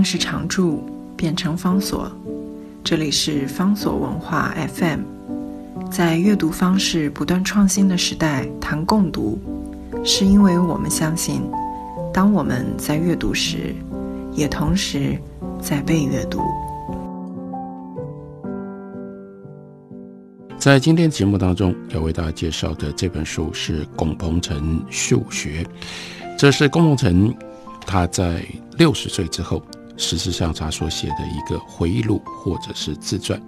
定是常驻，变成方所。这里是方所文化 FM。在阅读方式不断创新的时代，谈共读，是因为我们相信，当我们在阅读时，也同时在被阅读。在今天节目当中要为大家介绍的这本书是龚鹏程秀学，这是龚鹏程他在六十岁之后，事实上他所写的一个回忆录或者是自传。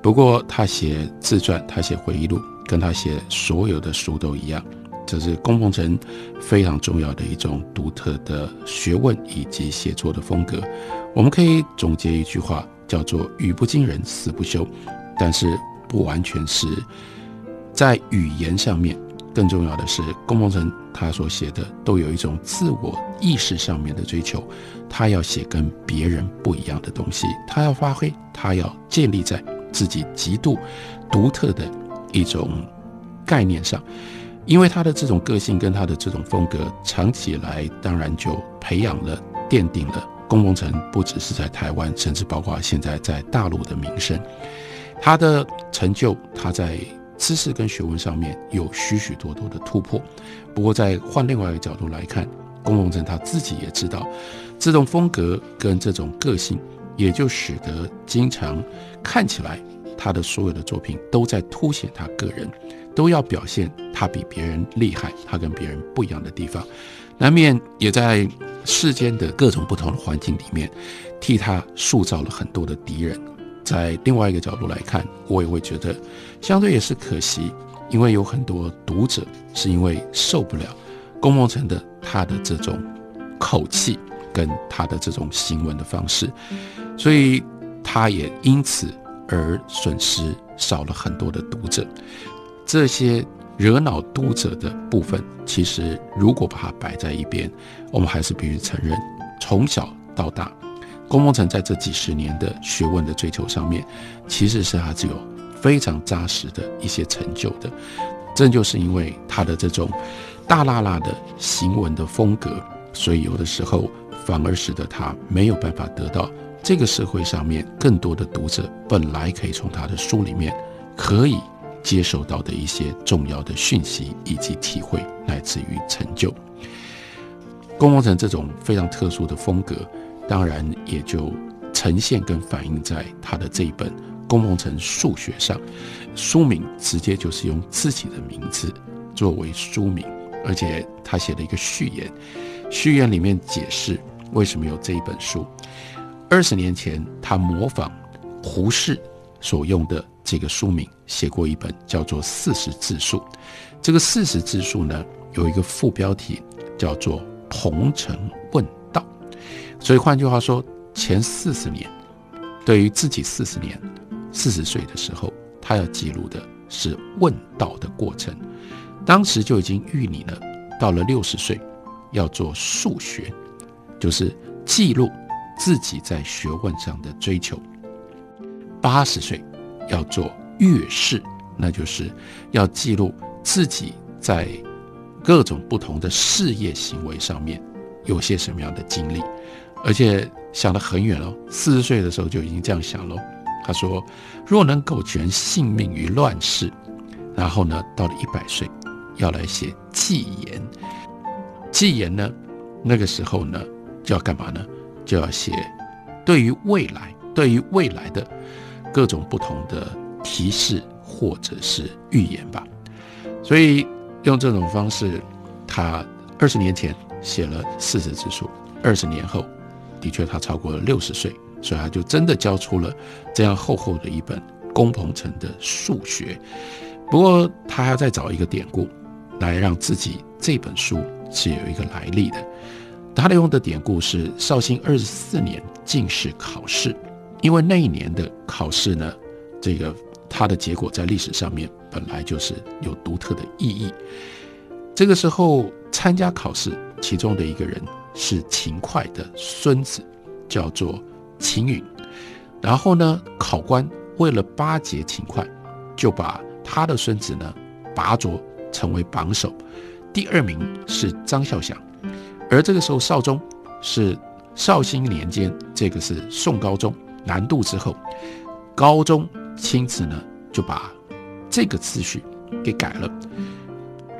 不过他写自传，他写回忆录，跟他写所有的书都一样，这是龚鹏程非常重要的一种独特的学问以及写作的风格。我们可以总结一句话，叫做“语不惊人死不休”，但是。不完全是在语言上面，更重要的是，龚鹏程他所写的都有一种自我意识上面的追求，他要写跟别人不一样的东西，他要发挥，他要建立在自己极度独特的一种概念上，因为他的这种个性跟他的这种风格，长期以来当然就培养了、奠定了龚鹏程不只是在台湾，甚至包括现在在大陆的名声。他的成就，他在知识跟学问上面有许许多多的突破。不过，在换另外一个角度来看，龚鹏程他自己也知道，这种风格跟这种个性，也就使得经常看起来他的所有的作品都在凸显他个人，都要表现他比别人厉害，他跟别人不一样的地方，难免也在世间的各种不同的环境里面，替他塑造了很多的敌人。在另外一个角度来看，我也会觉得，相对也是可惜，因为有很多读者是因为受不了龚梦辰的他的这种口气跟他的这种行文的方式，所以他也因此而损失少了很多的读者。这些惹恼读者的部分，其实如果把它摆在一边，我们还是必须承认，从小到大。龚鹏程在这几十年的学问的追求上面，其实是他具有非常扎实的一些成就的。正就是因为他的这种大辣辣的行文的风格，所以有的时候反而使得他没有办法得到这个社会上面更多的读者本来可以从他的书里面可以接受到的一些重要的讯息以及体会，乃至于成就。龚鹏程这种非常特殊的风格。当然，也就呈现跟反映在他的这一本《龚鹏程数学》上，书名直接就是用自己的名字作为书名，而且他写了一个序言，序言里面解释为什么有这一本书。二十年前，他模仿胡适所用的这个书名，写过一本叫做《四十字数》。这个《四十字数》呢，有一个副标题叫做《鹏程问》。所以换句话说，前四十年，对于自己四十年、四十岁的时候，他要记录的是问道的过程。当时就已经预拟了，到了六十岁要做数学，就是记录自己在学问上的追求；八十岁要做阅事，那就是要记录自己在各种不同的事业行为上面有些什么样的经历。而且想得很远哦，四十岁的时候就已经这样想了。他说：“若能苟全性命于乱世，然后呢，到了一百岁，要来写纪言。纪言呢，那个时候呢，就要干嘛呢？就要写对于未来，对于未来的各种不同的提示或者是预言吧。所以用这种方式，他二十年前写了四十之书，二十年后。”的确，他超过了六十岁，所以他就真的交出了这样厚厚的一本龚鹏程的数学。不过，他还要再找一个典故来让自己这本书是有一个来历的。他利用的典故是绍兴二十四年进士考试，因为那一年的考试呢，这个他的结果在历史上面本来就是有独特的意义。这个时候参加考试，其中的一个人。是秦桧的孙子，叫做秦允。然后呢，考官为了巴结秦桧，就把他的孙子呢拔擢成为榜首。第二名是张孝祥，而这个时候少宗是绍兴年间，这个是宋高宗南渡之后，高宗亲自呢就把这个次序给改了，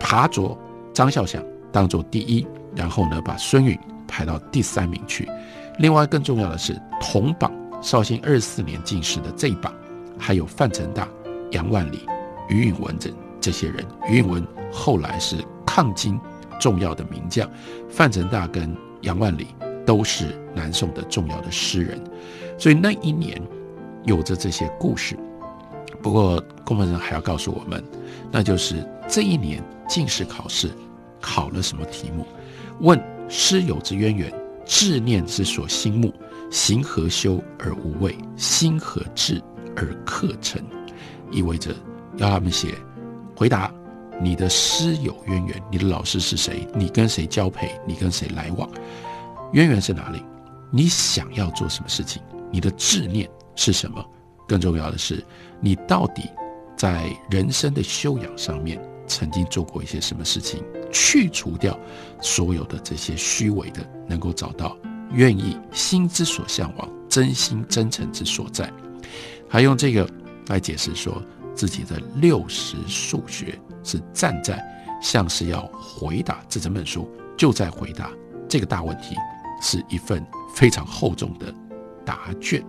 爬着张孝祥当做第一，然后呢把孙允排到第三名去。另外更重要的是，同榜绍兴二十四年进士的这一榜，还有范成大、杨万里、于允文等这些人。于允文后来是抗金重要的名将，范成大跟杨万里都是南宋的重要的诗人。所以那一年有着这些故事。不过公文人还要告诉我们，那就是这一年进士考试考了什么题目？问师友之渊源。志念之所心目，行何修而无畏？心何志而克成？意味着要他们写回答你的师友渊源，你的老师是谁？你跟谁交配？你跟谁来往？渊源是哪里？你想要做什么事情？你的志念是什么？更重要的是，你到底在人生的修养上面曾经做过一些什么事情？去除掉所有的这些虚伪的，能够找到愿意心之所向往、真心真诚之所在。还用这个来解释说自己的六十数学是站在像是要回答这整本书就在回答这个大问题，是一份非常厚重的答卷。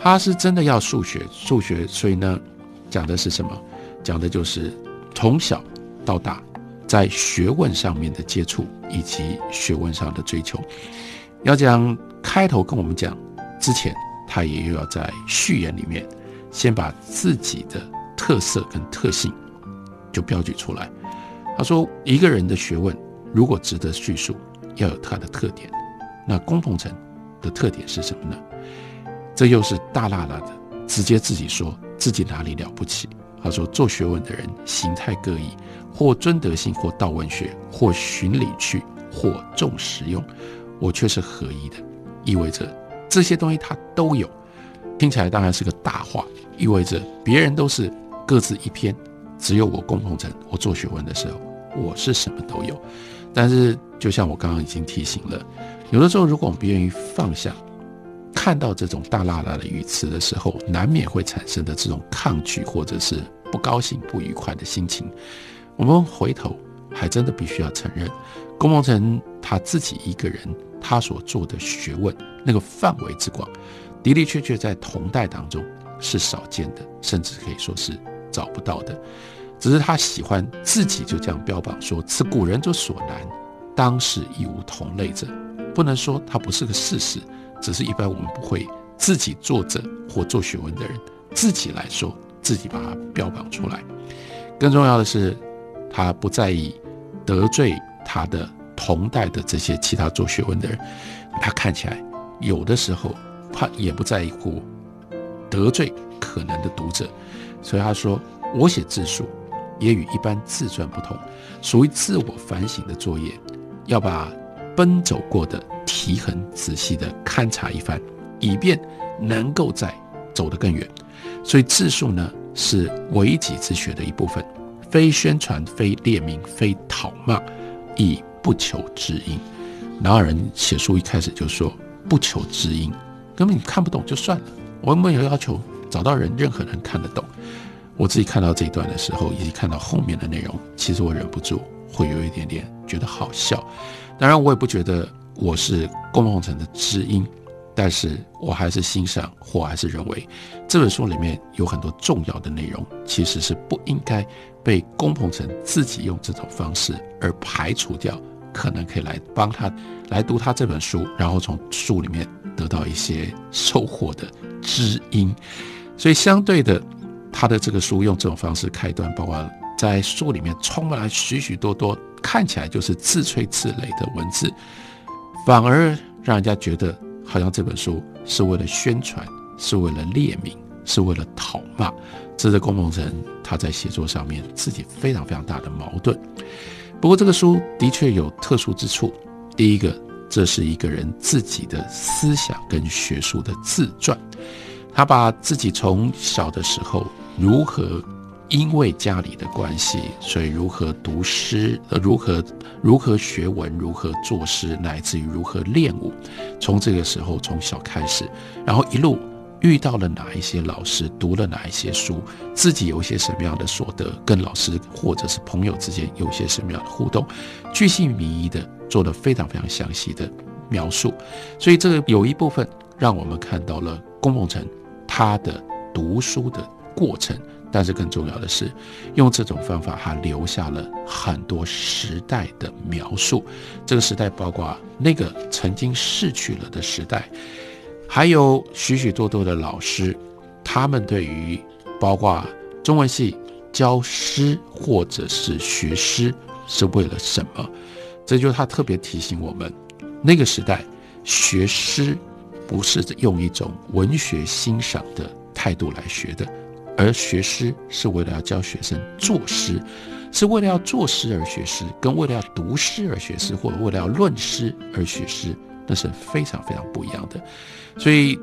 他是真的要数学，数学，所以呢，讲的是什么？讲的就是从小到大。在学问上面的接触以及学问上的追求，要讲开头跟我们讲之前，他也又要在序言里面先把自己的特色跟特性就标举出来。他说，一个人的学问如果值得叙述，要有他的特点。那龚鹏程的特点是什么呢？这又是大辣辣的，直接自己说自己哪里了不起。他说，做学问的人形态各异。或尊德性，或道文学，或循理趣，或重实用，我却是合一的，意味着这些东西他都有。听起来当然是个大话，意味着别人都是各自一篇，只有我共同成。我做学问的时候，我是什么都有。但是，就像我刚刚已经提醒了，有的时候如果我们不愿意放下，看到这种大辣辣的语词的时候，难免会产生的这种抗拒或者是不高兴、不愉快的心情。我们回头还真的必须要承认，龚梦辰他自己一个人，他所做的学问那个范围之广，的的确确在同代当中是少见的，甚至可以说是找不到的。只是他喜欢自己就这样标榜说：“此古人之所难，当时亦无同类者。”不能说它不是个事实，只是一般我们不会自己作者或做学问的人自己来说，自己把它标榜出来。更重要的是。他不在意得罪他的同代的这些其他做学问的人，他看起来有的时候他也不在乎得罪可能的读者，所以他说：“我写自述也与一般自传不同，属于自我反省的作业，要把奔走过的题痕仔细的勘察一番，以便能够再走得更远。所以自述呢，是为己之学的一部分。”非宣传，非列名，非讨骂，亦不求知音。哪有人写书一开始就说不求知音，根本你看不懂就算了。我没有要求找到人，任何人看得懂。我自己看到这一段的时候，以及看到后面的内容，其实我忍不住会有一点点觉得好笑。当然，我也不觉得我是龚鹏程的知音。但是我还是欣赏，或还是认为，这本书里面有很多重要的内容，其实是不应该被龚鹏程自己用这种方式而排除掉，可能可以来帮他来读他这本书，然后从书里面得到一些收获的知音。所以相对的，他的这个书用这种方式开端，包括在书里面充满了许许多多看起来就是自吹自擂的文字，反而让人家觉得。好像这本书是为了宣传，是为了列名，是为了讨骂，这是龚鹏程他在写作上面自己非常非常大的矛盾。不过这个书的确有特殊之处，第一个，这是一个人自己的思想跟学术的自传，他把自己从小的时候如何因为家里的关系，所以如何读诗，呃，如何如何学文，如何作诗，乃至于如何练武，从这个时候从小开始，然后一路遇到了哪一些老师，读了哪一些书，自己有一些什么样的所得，跟老师或者是朋友之间有些什么样的互动，巨细靡遗的做了非常非常详细的描述，所以这个有一部分让我们看到了龚梦辰他的读书的过程。但是更重要的是，用这种方法，他留下了很多时代的描述。这个时代包括那个曾经逝去了的时代，还有许许多多的老师，他们对于包括中文系教诗或者是学诗是为了什么？这就是他特别提醒我们，那个时代学诗不是用一种文学欣赏的态度来学的。而学诗是为了要教学生作诗，是为了要作诗而学诗，跟为了要读诗而学诗，或者为了要论诗而学诗，那是非常非常不一样的。所以，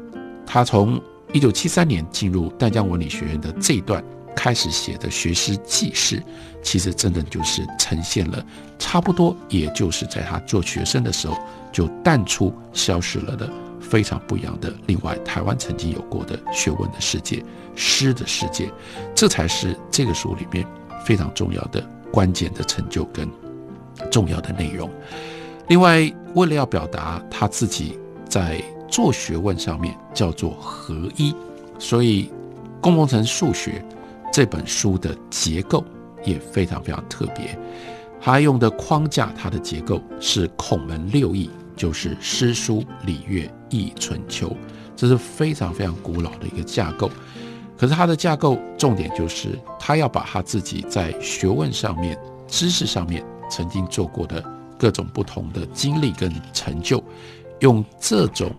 他从一九七三年进入淡江文理学院的这一段开始写的学诗记事，其实真的就是呈现了差不多，也就是在他做学生的时候就淡出、消失了的。非常不一样的。另外，台湾曾经有过的学问的世界、诗的世界，这才是这个书里面非常重要的关键的成就跟重要的内容。另外，为了要表达他自己在做学问上面叫做合一，所以《公共城数学》这本书的结构也非常非常特别。他用的框架，它的结构是孔门六艺。就是诗书礼乐易春秋，这是非常非常古老的一个架构。可是它的架构重点就是，他要把他自己在学问上面、知识上面曾经做过的各种不同的经历跟成就，用这种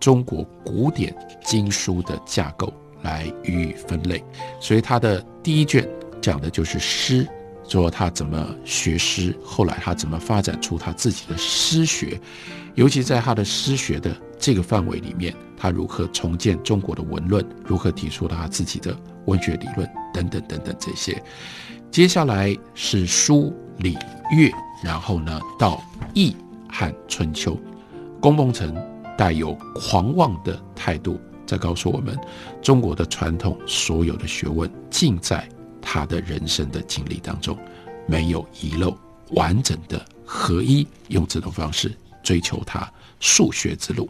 中国古典经书的架构来予以分类。所以他的第一卷讲的就是诗。说他怎么学诗，后来他怎么发展出他自己的诗学，尤其在他的诗学的这个范围里面，他如何重建中国的文论，如何提出他自己的文学理论等等等等这些。接下来是书礼乐，然后呢到易和春秋。龚梦辰带有狂妄的态度，在告诉我们，中国的传统所有的学问尽在。他的人生的经历当中，没有遗漏，完整的合一，用这种方式追求他数学之路。